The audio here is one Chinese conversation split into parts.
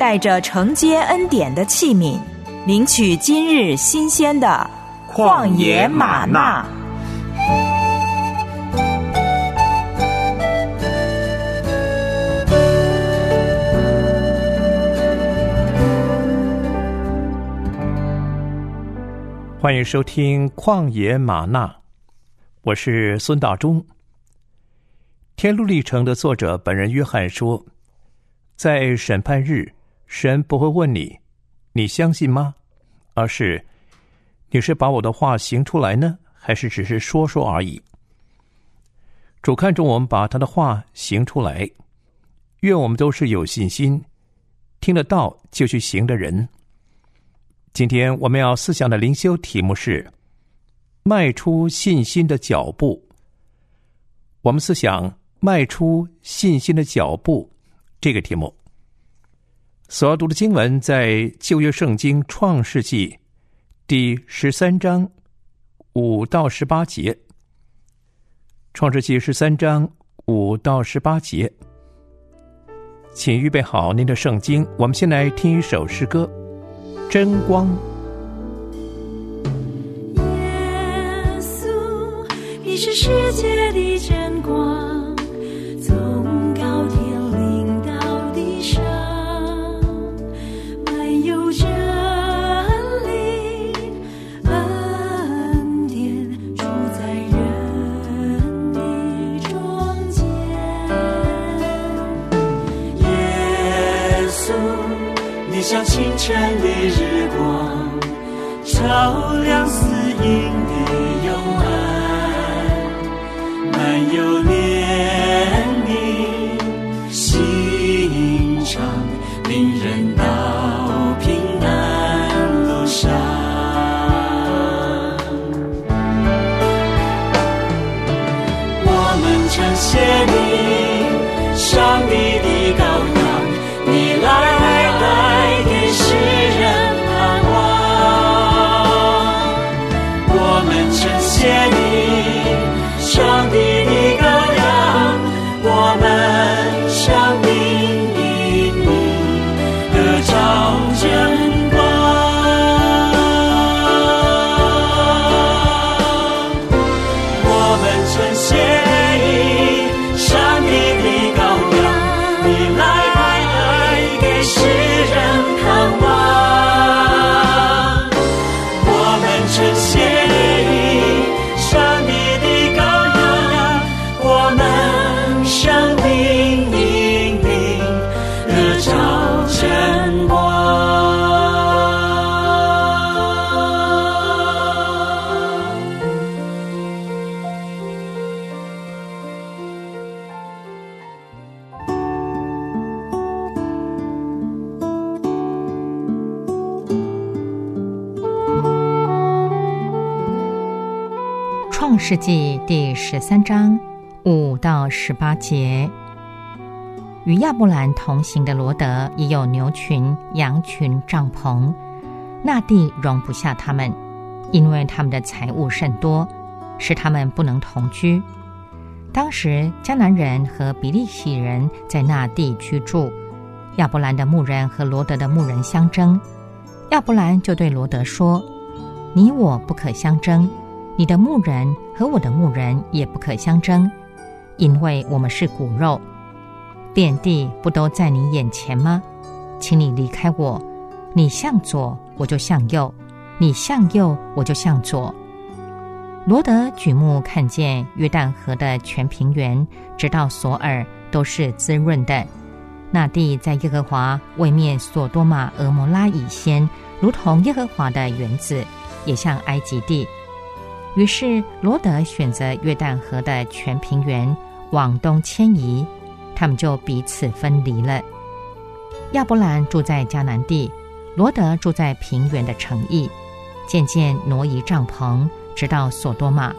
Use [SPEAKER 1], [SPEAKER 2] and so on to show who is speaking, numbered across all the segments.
[SPEAKER 1] 带着承接恩典的器皿，领取今日新鲜的旷野玛纳。
[SPEAKER 2] 欢迎收听《旷野玛纳》，我是孙大中。《天路历程》的作者本人约翰说：“在审判日，神不会问你，你相信吗？而是你是把我的话行出来呢，还是只是说说而已？”主看重我们把他的话行出来，愿我们都是有信心、听得到就去行的人。今天我们要思想的灵修题目是“迈出信心的脚步”。我们思想“迈出信心的脚步”这个题目。所要读的经文在旧约圣经创世纪第十三章五到十八节。创世纪十三章五到十八节，请预备好您的圣经。我们先来听一首诗歌。真光，
[SPEAKER 3] 耶稣，你是世界的真光，晨的日光，照亮死荫的幽暗，满有怜悯，心肠令人到平安路上。我们称谢你，世
[SPEAKER 4] 纪第十三章五到十八节，与亚伯兰同行的罗德也有牛群、羊群、帐篷，那地容不下他们，因为他们的财物甚多，使他们不能同居。当时迦南人和比利洗人在那地居住，亚伯兰的牧人和罗德的牧人相争，亚伯兰就对罗德说：“你我不可相争。”你的牧人和我的牧人也不可相争，因为我们是骨肉。遍地不都在你眼前吗？请你离开我，你向左我就向右，你向右我就向左。罗德举目看见约旦河的全平原，直到索尔都是滋润的。那地在耶和华位面所多玛、俄摩拉以先，如同耶和华的园子，也像埃及地。于是罗德选择约旦河的全平原往东迁移，他们就彼此分离了。亚伯兰住在迦南地，罗德住在平原的城邑，渐渐挪移帐篷，直到索多玛。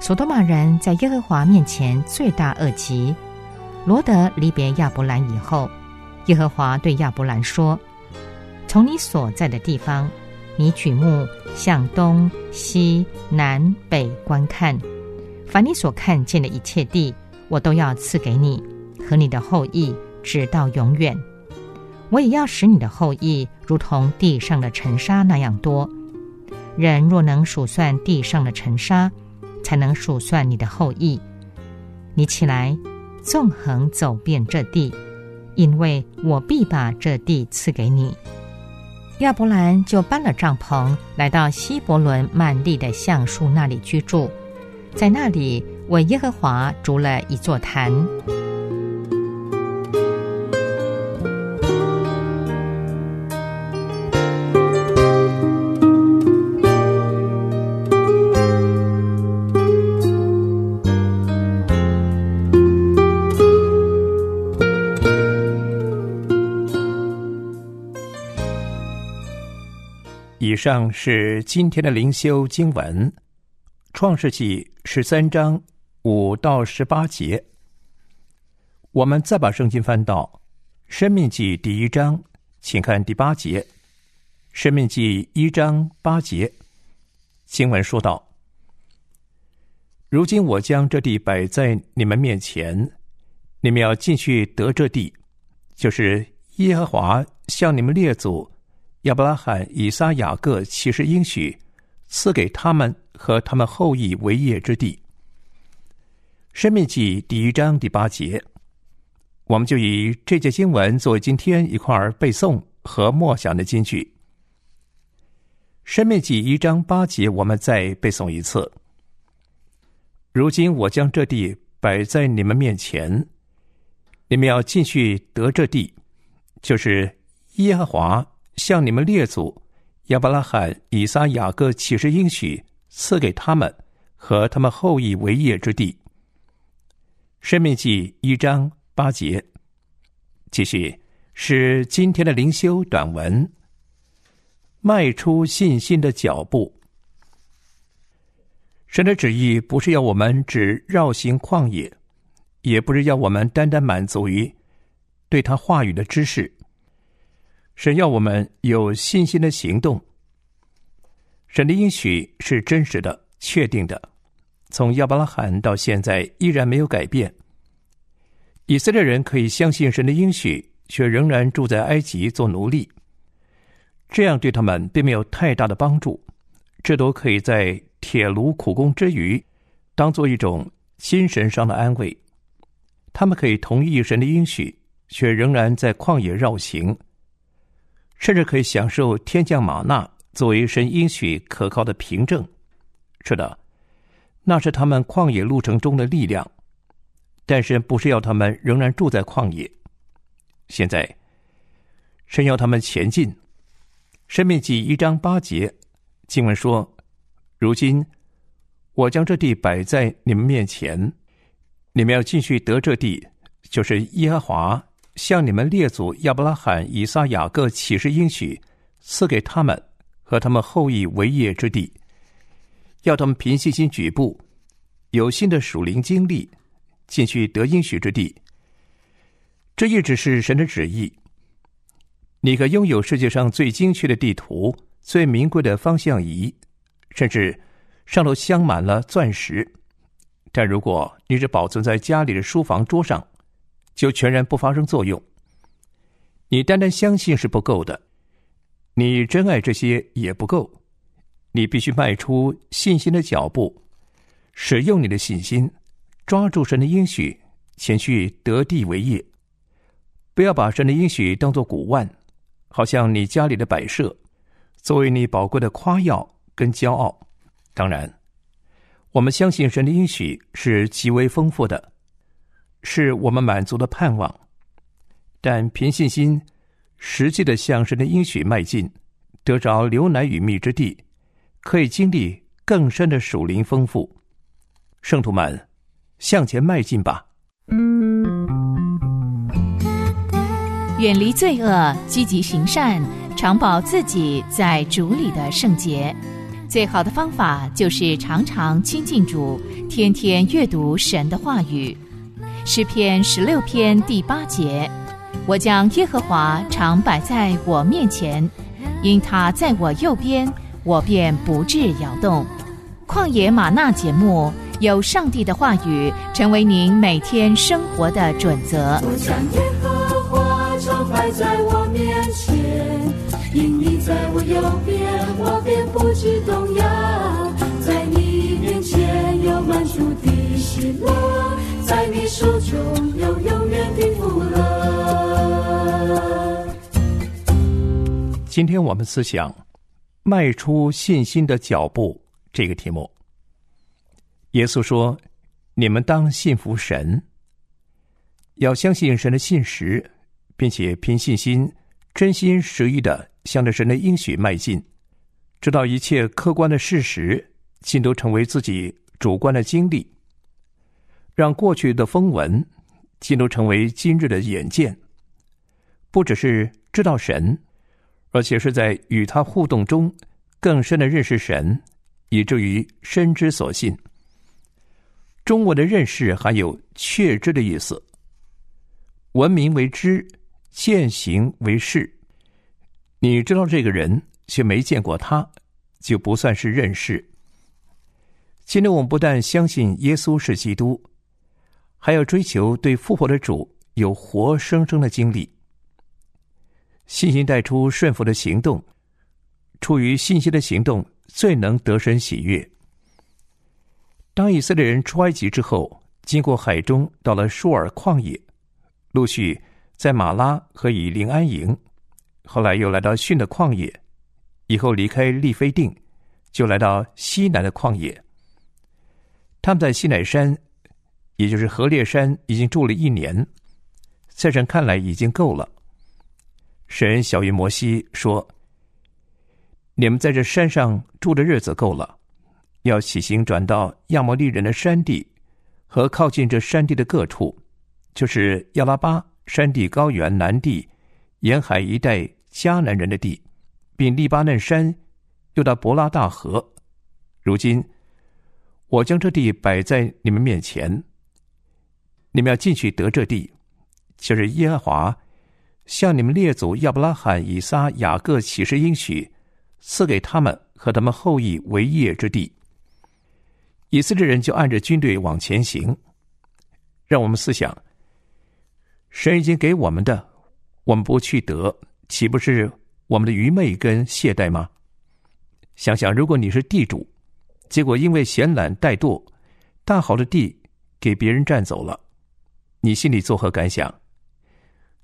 [SPEAKER 4] 索多玛人在耶和华面前罪大恶极。罗德离别亚伯兰以后，耶和华对亚伯兰说：“从你所在的地方，你举目向东西南北观看，凡你所看见的一切地，我都要赐给你和你的后裔，直到永远。我也要使你的后裔如同地上的尘沙那样多。人若能数算地上的尘沙，才能数算你的后裔。你起来，纵横走遍这地，因为我必把这地赐给你。亚伯兰就搬了帐篷，来到希伯伦曼利的橡树那里居住，在那里为耶和华筑了一座坛。
[SPEAKER 2] 以上是今天的灵修经文，《创世纪》十三章五到十八节。我们再把圣经翻到《生命记》第一章，请看第八节，《生命记》一章八节，经文说道：“如今我将这地摆在你们面前，你们要进去得这地，就是耶和华向你们列祖。”亚伯拉罕、以撒、雅各其实应许赐给他们和他们后裔为业之地。生命记第一章第八节，我们就以这节经文作为今天一块儿背诵和默想的金句。生命记一章八节，我们再背诵一次。如今我将这地摆在你们面前，你们要进去得这地，就是耶和华。向你们列祖亚伯拉罕、以撒、雅各启示应许赐给他们和他们后裔为业之地。生命记一章八节。继续是今天的灵修短文。迈出信心的脚步。神的旨意不是要我们只绕行旷野，也不是要我们单单满足于对他话语的知识。神要我们有信心的行动。神的应许是真实的、确定的，从亚伯拉罕到现在依然没有改变。以色列人可以相信神的应许，却仍然住在埃及做奴隶，这样对他们并没有太大的帮助。这都可以在铁炉苦工之余，当做一种精神上的安慰。他们可以同意神的应许，却仍然在旷野绕行。甚至可以享受天降玛纳作为神应许可靠的凭证。是的，那是他们旷野路程中的力量。但是不是要他们仍然住在旷野？现在，神要他们前进。生命记一章八节经文说：“如今我将这地摆在你们面前，你们要继续得这地，就是耶和华。”向你们列祖亚伯拉罕、以撒、雅各启示应许，赐给他们和他们后裔为业之地，要他们凭信心举步，有新的属灵经历，进去得应许之地。这一直是神的旨意。你可拥有世界上最精确的地图、最名贵的方向仪，甚至上头镶满了钻石。但如果你只保存在家里的书房桌上，就全然不发生作用。你单单相信是不够的，你真爱这些也不够。你必须迈出信心的脚步，使用你的信心，抓住神的应许，前去得地为业。不要把神的应许当作古玩，好像你家里的摆设，作为你宝贵的夸耀跟骄傲。当然，我们相信神的应许是极为丰富的。是我们满足的盼望，但凭信心，实际的向神的应许迈进，得着牛奶与蜜之地，可以经历更深的属灵丰富。圣徒们，向前迈进吧！
[SPEAKER 1] 远离罪恶，积极行善，
[SPEAKER 4] 常保自己在主里的圣洁。最好的方法就是常常亲近主，天天阅读神的话语。诗篇十六篇第八节：我将耶和华常摆在我面前，因他在我右边，我便不致摇动。旷野玛纳节目有上帝的话语，成为您每天生活的准则。
[SPEAKER 3] 我将耶和华常摆在我面前，因你在我右边，我便不致动摇。在你面前有满足的喜乐，在你手中有永远的福乐。
[SPEAKER 2] 今天我们思想迈出信心的脚步这个题目。耶稣说：“你们当信服神，要相信神的信实，并且凭信心、真心实意的向着神的应许迈进，直到一切客观的事实尽都成为自己主观的经历，让过去的风闻尽都成为今日的眼见。不只是知道神，而且是在与他互动中更深的认识神，以至于深知所信。”中文的认识含有确知的意思。闻名为知，见行为是。你知道这个人，却没见过他，就不算是认识。今天我们不但相信耶稣是基督，还要追求对复活的主有活生生的经历。信心带出顺服的行动，出于信心的行动，最能得神喜悦。当以色列人出埃及之后，经过海中，到了舒尔旷野，陆续在马拉和以林安营，后来又来到逊的旷野，以后离开利非定，就来到西南的旷野。他们在西乃山，也就是河烈山，已经住了一年，在神看来已经够了。神小于摩西说：“你们在这山上住的日子够了。”要起行转到亚摩利人的山地，和靠近这山地的各处，就是亚拉巴山地高原南地沿海一带迦南人的地，并利巴嫩山，又到伯拉大河。如今，我将这地摆在你们面前，你们要进去得这地，就是耶和华向你们列祖亚伯拉罕、以撒、雅各起誓应许，赐给他们和他们后裔为业之地。以色列人就按着军队往前行，让我们思想：神已经给我们的，我们不去得，岂不是我们的愚昧跟懈怠吗？想想，如果你是地主，结果因为闲懒怠惰，大好的地给别人占走了，你心里作何感想？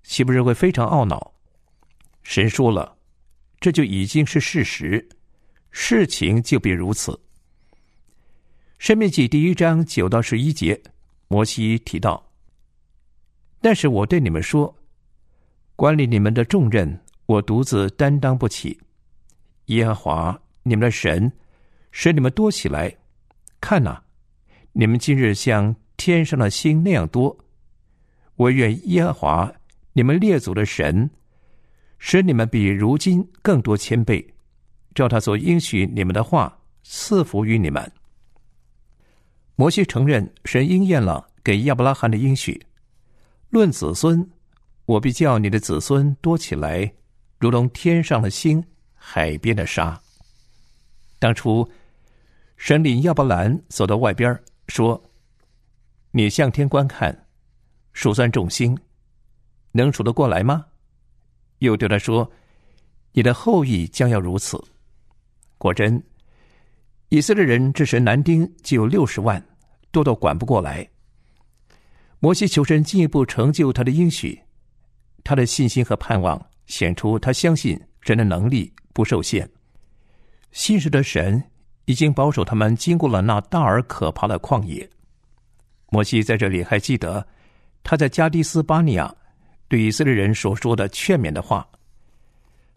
[SPEAKER 2] 岂不是会非常懊恼？神说了，这就已经是事实，事情就必如此。生命记第一章九到十一节，摩西提到：“但是我对你们说，管理你们的重任，我独自担当不起。耶和华你们的神使你们多起来，看呐，你们今日像天上的星那样多。我愿耶和华你们列祖的神使你们比如今更多千倍，照他所应许你们的话赐福于你们。”摩西承认神应验了给亚伯拉罕的应许，论子孙，我必叫你的子孙多起来，如同天上的星、海边的沙。当初神领亚伯兰走到外边，说：“你向天观看，数算众星，能数得过来吗？”又对他说：“你的后裔将要如此。”果真，以色列人这神男丁就有六十万。多到管不过来。摩西求神进一步成就他的应许，他的信心和盼望显出他相信神的能力不受限。信实的神已经保守他们经过了那大而可怕的旷野。摩西在这里还记得他在加迪斯巴尼亚对以色列人所说的劝勉的话。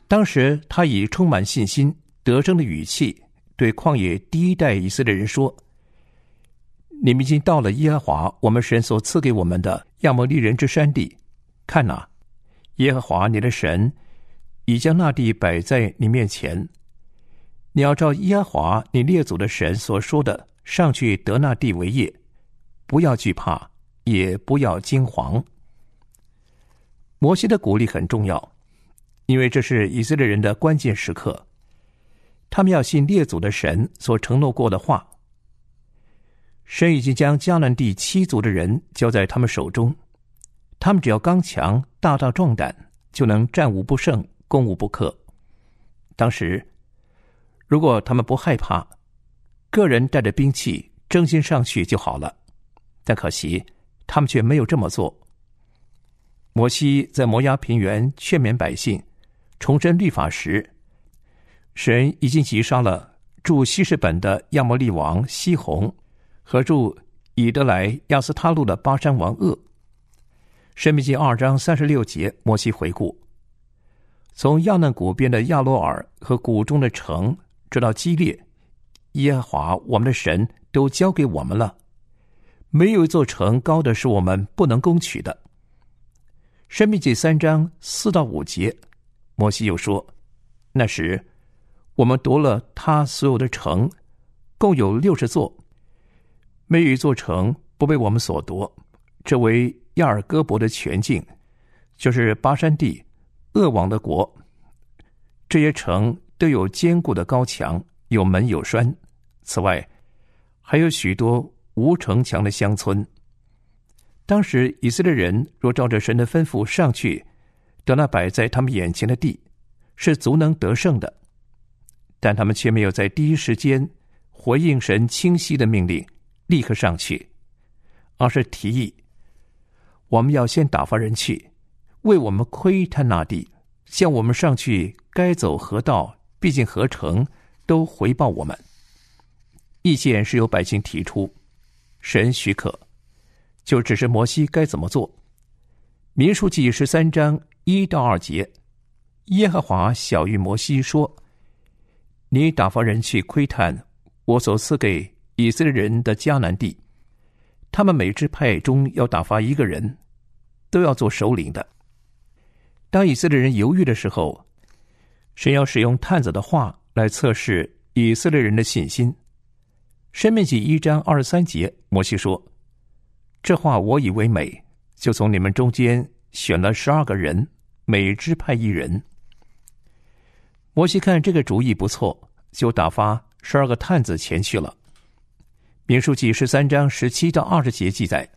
[SPEAKER 2] 当时他以充满信心、得胜的语气对旷野第一代以色列人说。你们已经到了耶和华我们神所赐给我们的亚摩利人之山地，看哪，耶和华你的神已将那地摆在你面前。你要照耶和华你列祖的神所说的，上去得那地为业，不要惧怕，也不要惊惶。摩西的鼓励很重要，因为这是以色列人的关键时刻，他们要信列祖的神所承诺过的话。神已经将迦南地七族的人交在他们手中，他们只要刚强、大大壮胆，就能战无不胜、攻无不克。当时，如果他们不害怕，个人带着兵器，争先上去就好了。但可惜，他们却没有这么做。摩西在摩押平原劝勉百姓重申律法时，神已经击杀了驻西什本的亚摩利王西宏。和住以德来亚斯他路的巴山王鄂。申命记二章三十六节，摩西回顾：从亚嫩谷边的亚罗尔和谷中的城，直到基列，耶和华我们的神都交给我们了。没有一座城高的是我们不能攻取的。申命记三章四到五节，摩西又说：那时我们夺了他所有的城，共有六十座。没有一座城不被我们所夺，这为亚尔戈伯的全境，就是巴山地、鄂王的国。这些城都有坚固的高墙，有门有栓。此外，还有许多无城墙的乡村。当时以色列人若照着神的吩咐上去，得那摆在他们眼前的地，是足能得胜的。但他们却没有在第一时间回应神清晰的命令。立刻上去，而是提议我们要先打发人去为我们窥探那地，向我们上去该走何道，毕竟何城都回报我们。意见是由百姓提出，神许可，就只是摩西该怎么做。民数记十三章一到二节，耶和华小谕摩西说：“你打发人去窥探我所赐给。”以色列人的迦南地，他们每支派中要打发一个人，都要做首领的。当以色列人犹豫的时候，神要使用探子的话来测试以色列人的信心。申命记一章二十三节，摩西说：“这话我以为美，就从你们中间选了十二个人，每支派一人。”摩西看这个主意不错，就打发十二个探子前去了。民数记十三章十七到二十节记载，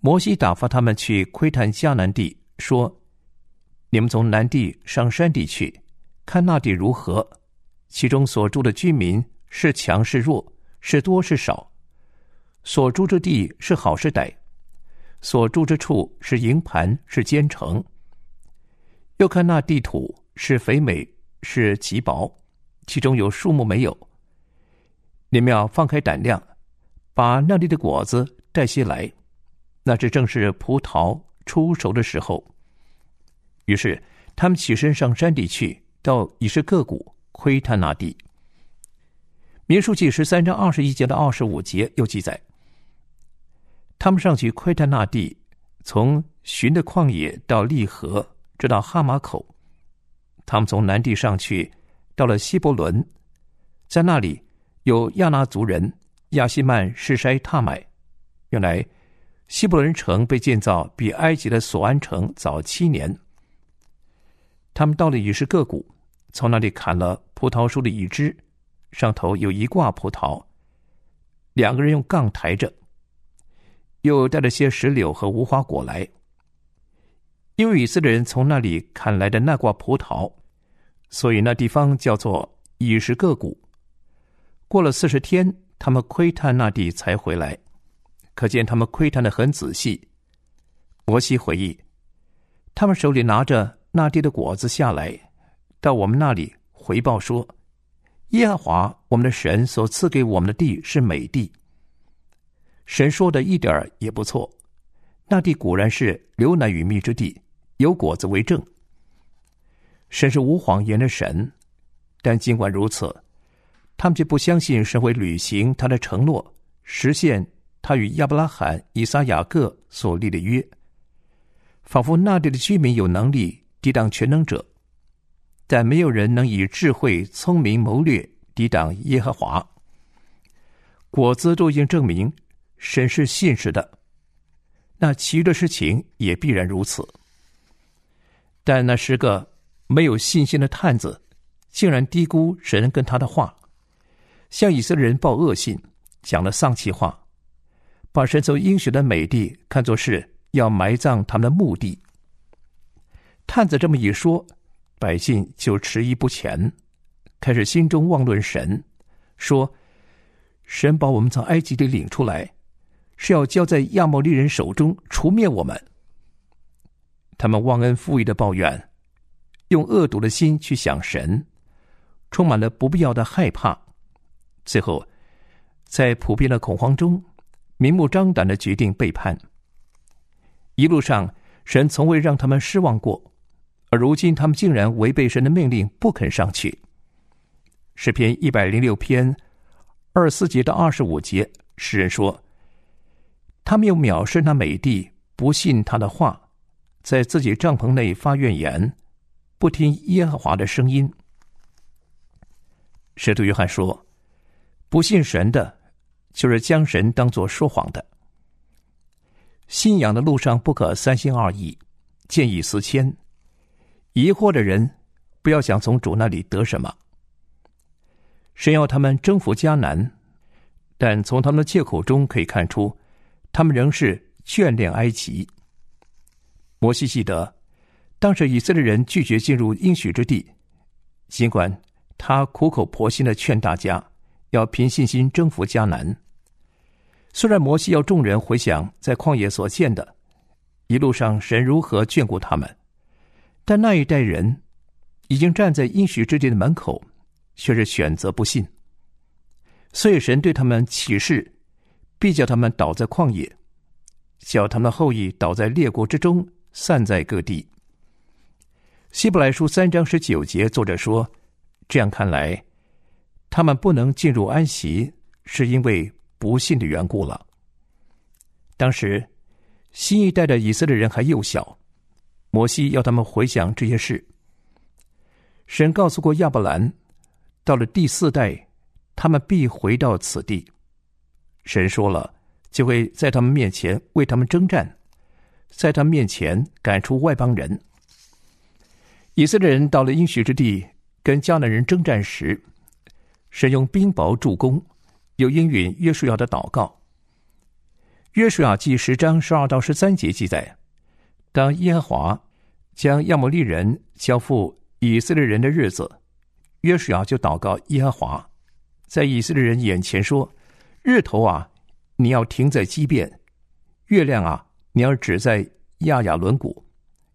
[SPEAKER 2] 摩西打发他们去窥探迦南地，说：“你们从南地上山地去，看那地如何？其中所住的居民是强是弱，是多是少？所住之地是好是歹？所住之处是营盘是坚城？又看那地土是肥美是极薄，其中有树木没有？”你们要放开胆量，把那里的果子带些来，那这正是葡萄出熟的时候。于是他们起身上山地去，到已是各谷窥探那地。民数记十三章二十一节到二十五节又记载，他们上去窥探那地，从寻的旷野到利河，直到哈马口。他们从南地上去，到了希伯伦，在那里。有亚纳族人亚西曼士筛踏买，原来希伯伦城被建造比埃及的索安城早七年。他们到了已是各谷，从那里砍了葡萄树的一枝，上头有一挂葡萄，两个人用杠抬着，又带了些石榴和无花果来。因为以色列人从那里砍来的那挂葡萄，所以那地方叫做已是各谷。过了四十天，他们窥探那地才回来，可见他们窥探的很仔细。摩西回忆，他们手里拿着那地的果子下来，到我们那里回报说：“耶和华我们的神所赐给我们的地是美地。”神说的一点也不错，那地果然是流奶与蜜之地，有果子为证。神是无谎言的神，但尽管如此。他们却不相信神会履行他的承诺，实现他与亚伯拉罕、以撒、雅各所立的约。仿佛那地的居民有能力抵挡全能者，但没有人能以智慧、聪明、谋略抵挡耶和华。果子都已经证明神是信实的，那其余的事情也必然如此。但那十个没有信心的探子，竟然低估神跟他的话，向以色列人报恶信，讲了丧气话，把神所应许的美地看作是要埋葬他们的墓地。探子这么一说，百姓就迟疑不前，开始心中妄论神，说。神把我们从埃及里领出来，是要交在亚摩利人手中，除灭我们。他们忘恩负义的抱怨，用恶毒的心去想神，充满了不必要的害怕。最后，在普遍的恐慌中，明目张胆的决定背叛。一路上，神从未让他们失望过，而如今他们竟然违背神的命令，不肯上去。诗篇一百零六篇。二十四节到二十五节，诗人说：“他们又藐视那美帝，不信他的话，在自己帐篷内发怨言，不听耶和华的声音。”使徒约翰说：“不信神的，就是将神当作说谎的。信仰的路上不可三心二意，见异思迁。疑惑的人，不要想从主那里得什么。”神要他们征服迦南，但从他们的借口中可以看出，他们仍是眷恋埃及。摩西记得，当时以色列人拒绝进入应许之地，尽管他苦口婆心的劝大家要凭信心征服迦南。虽然摩西要众人回想在旷野所见的，一路上神如何眷顾他们，但那一代人已经站在应许之地的门口。却是选择不信，所以神对他们启示，必叫他们倒在旷野，叫他们的后裔倒在列国之中，散在各地。希伯来书三章十九节，作者说：“这样看来，他们不能进入安息，是因为不信的缘故了。”当时新一代的以色列人还幼小，摩西要他们回想这些事。神告诉过亚伯兰。到了第四代，他们必回到此地。神说了，就会在他们面前为他们征战，在他们面前赶出外邦人。以色列人到了应许之地，跟迦南人征战时，神用冰雹助攻，又应允约书亚的祷告。约书亚记十章十二到十三节记载，当耶和华将亚摩利人交付以色列人的日子。约书亚就祷告耶和华，在以色列人眼前说：“日头啊，你要停在基变；月亮啊，你要止在亚亚伦谷。”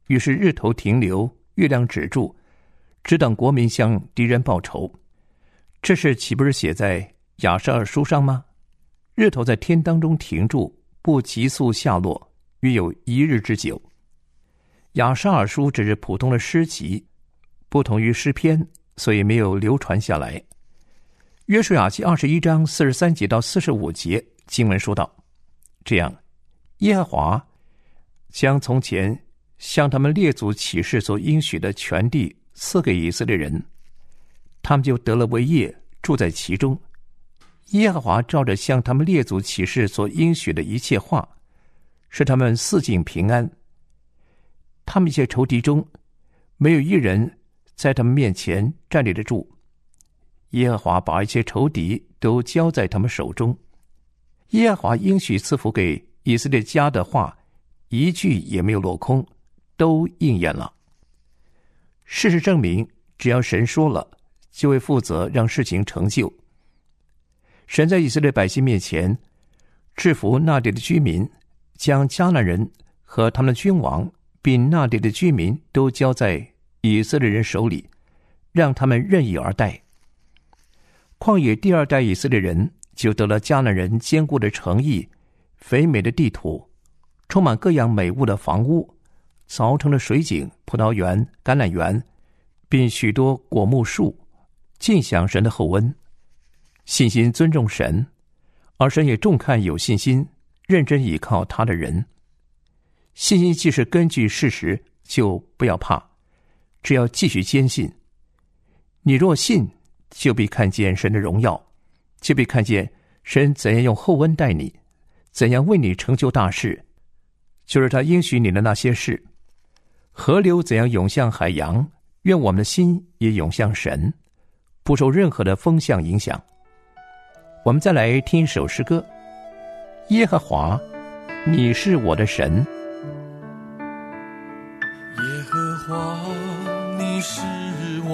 [SPEAKER 2] 于是日头停留，月亮止住，只等国民向敌人报仇。这事岂不是写在亚瑟尔书上吗？日头在天当中停住，不急速下落，约有一日之久。亚沙尔书只是普通的诗集，不同于诗篇。所以没有流传下来。约书亚记二十一章四十三节到四十五节经文说道：“这样，耶和华将从前向他们列祖启示所应许的全地赐给以色列人，他们就得了为业，住在其中。耶和华照着向他们列祖启示所应许的一切话，使他们四境平安。他们一些仇敌中，没有一人。”在他们面前站立得住，耶和华把一些仇敌都交在他们手中。耶和华应许赐福给以色列家的话，一句也没有落空，都应验了。事实证明，只要神说了，就会负责让事情成就。神在以色列百姓面前制服那地的居民，将迦南人和他们的君王，并那里的居民都交在。以色列人手里，让他们任意而待。旷野第二代以色列人就得了迦南人坚固的城邑、肥美的地土、充满各样美物的房屋、凿成的水井、葡萄园、橄榄园，并许多果木树，尽享神的厚恩。信心尊重神，而神也重看有信心、认真倚靠他的人。信心既是根据事实，就不要怕。只要继续坚信，你若信，就必看见神的荣耀，就必看见神怎样用厚恩待你，怎样为你成就大事，就是他应许你的那些事。河流怎样涌向海洋，愿我们的心也涌向神，不受任何的风向影响。我们再来听一首诗歌：耶和华，你是我的神。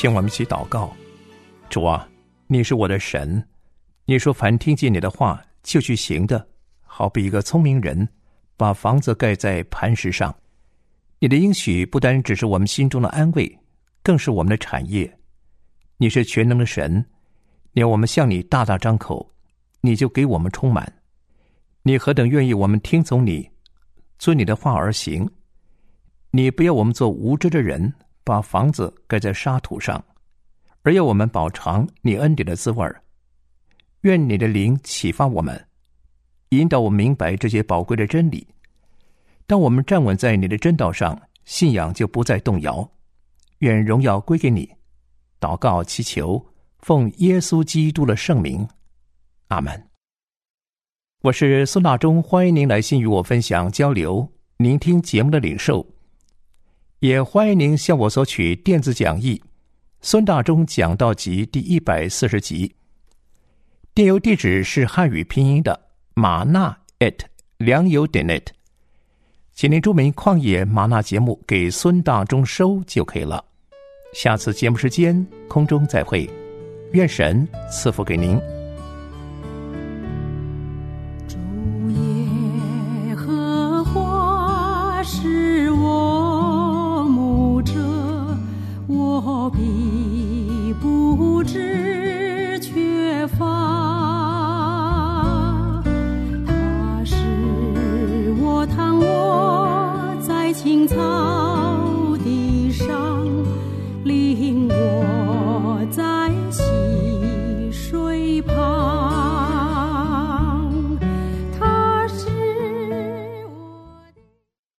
[SPEAKER 2] 请我们一起祷告：主啊，你是我的神，你说凡听见你的话就去行的，好比一个聪明人把房子盖在磐石上。你的应许不单只是我们心中的安慰，更是我们的产业。你是全能的神，你要我们向你大大张口，你就给我们充满。你何等愿意我们听从你，遵你的话而行。你不要我们做无知的人，把房子盖在沙土上，而要我们饱尝你恩典的滋味儿。愿你的灵启发我们，引导我们明白这些宝贵的真理。当我们站稳在你的真道上，信仰就不再动摇。愿荣耀归给你。祷告祈求，奉耶稣基督的圣名，阿门。我是孙大中，欢迎您来信与我分享交流。聆听节目的领受，也欢迎您向我索取电子讲义《孙大中讲道集》第一百四十集。电邮地址是汉语拼音的马纳 at 良友点 net，请您注明“旷野马纳”节目给孙大中收就可以了。下次节目时间空中再会，愿神赐福给您。